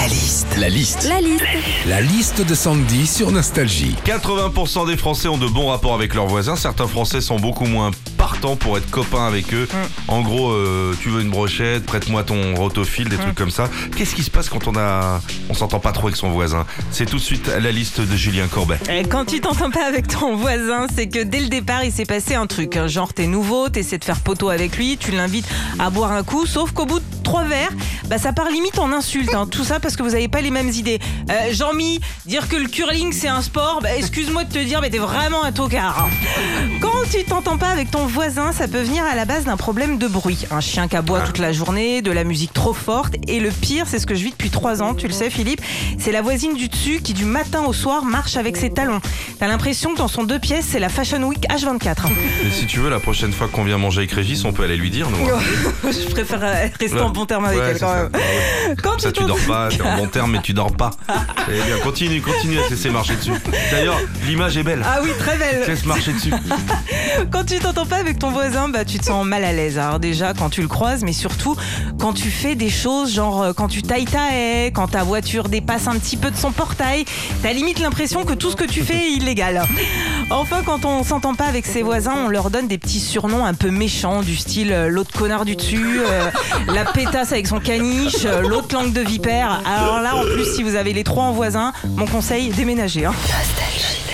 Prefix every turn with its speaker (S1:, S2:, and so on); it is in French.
S1: La liste. La liste.
S2: La liste.
S1: La liste de Sandy sur Nostalgie.
S3: 80% des Français ont de bons rapports avec leurs voisins. Certains Français sont beaucoup moins pour être copains avec eux. En gros, euh, tu veux une brochette, prête-moi ton rotophile, des trucs comme ça. Qu'est-ce qui se passe quand on a, on s'entend pas trop avec son voisin? C'est tout de suite la liste de Julien Corbet.
S2: Quand tu t'entends pas avec ton voisin, c'est que dès le départ, il s'est passé un truc. hein. Genre, t'es nouveau, t'essaies de faire poteau avec lui, tu l'invites à boire un coup, sauf qu'au bout de trois verres, bah, ça part limite en insulte. hein. Tout ça parce que vous avez pas les mêmes idées. Euh, Jean-Mi, dire que le curling c'est un sport, bah, excuse-moi de te dire, mais t'es vraiment un tocard. hein. Quand tu t'entends pas avec ton voisin, ça peut venir à la base d'un problème de bruit. Un chien qui aboie toute la journée, de la musique trop forte. Et le pire, c'est ce que je vis depuis trois ans, tu le sais Philippe, c'est la voisine du dessus qui du matin au soir marche avec ses talons. T'as l'impression que dans son deux pièces, c'est la Fashion Week H24.
S3: Et si tu veux, la prochaine fois qu'on vient manger avec Régis, on peut aller lui dire, nous. hein.
S2: je préfère euh, rester en bon terme avec
S3: Ouais,
S2: elle
S3: c'est
S2: quand
S3: ça.
S2: même.
S3: Ah ouais.
S2: Quand
S3: Ça, tu dors pas, t'es en bon terme, mais tu dors pas. Eh bien, continue, continue à te laisser marcher dessus. D'ailleurs, l'image est belle.
S2: Ah oui, très belle.
S3: Laisse marcher dessus.
S2: Quand tu t'entends pas avec ton voisin, bah tu te sens mal à l'aise. Alors déjà quand tu le croises, mais surtout quand tu fais des choses genre euh, quand tu tailles ta haie, quand ta voiture dépasse un petit peu de son portail, t'as limite l'impression que tout ce que tu fais est illégal. Enfin, quand on s'entend pas avec ses voisins, on leur donne des petits surnoms un peu méchants du style euh, l'autre connard du dessus, euh, la pétasse avec son caniche, l'autre langue de vipère. Alors là, en plus, si vous avez les trois en voisin, mon conseil, déménagez. hein.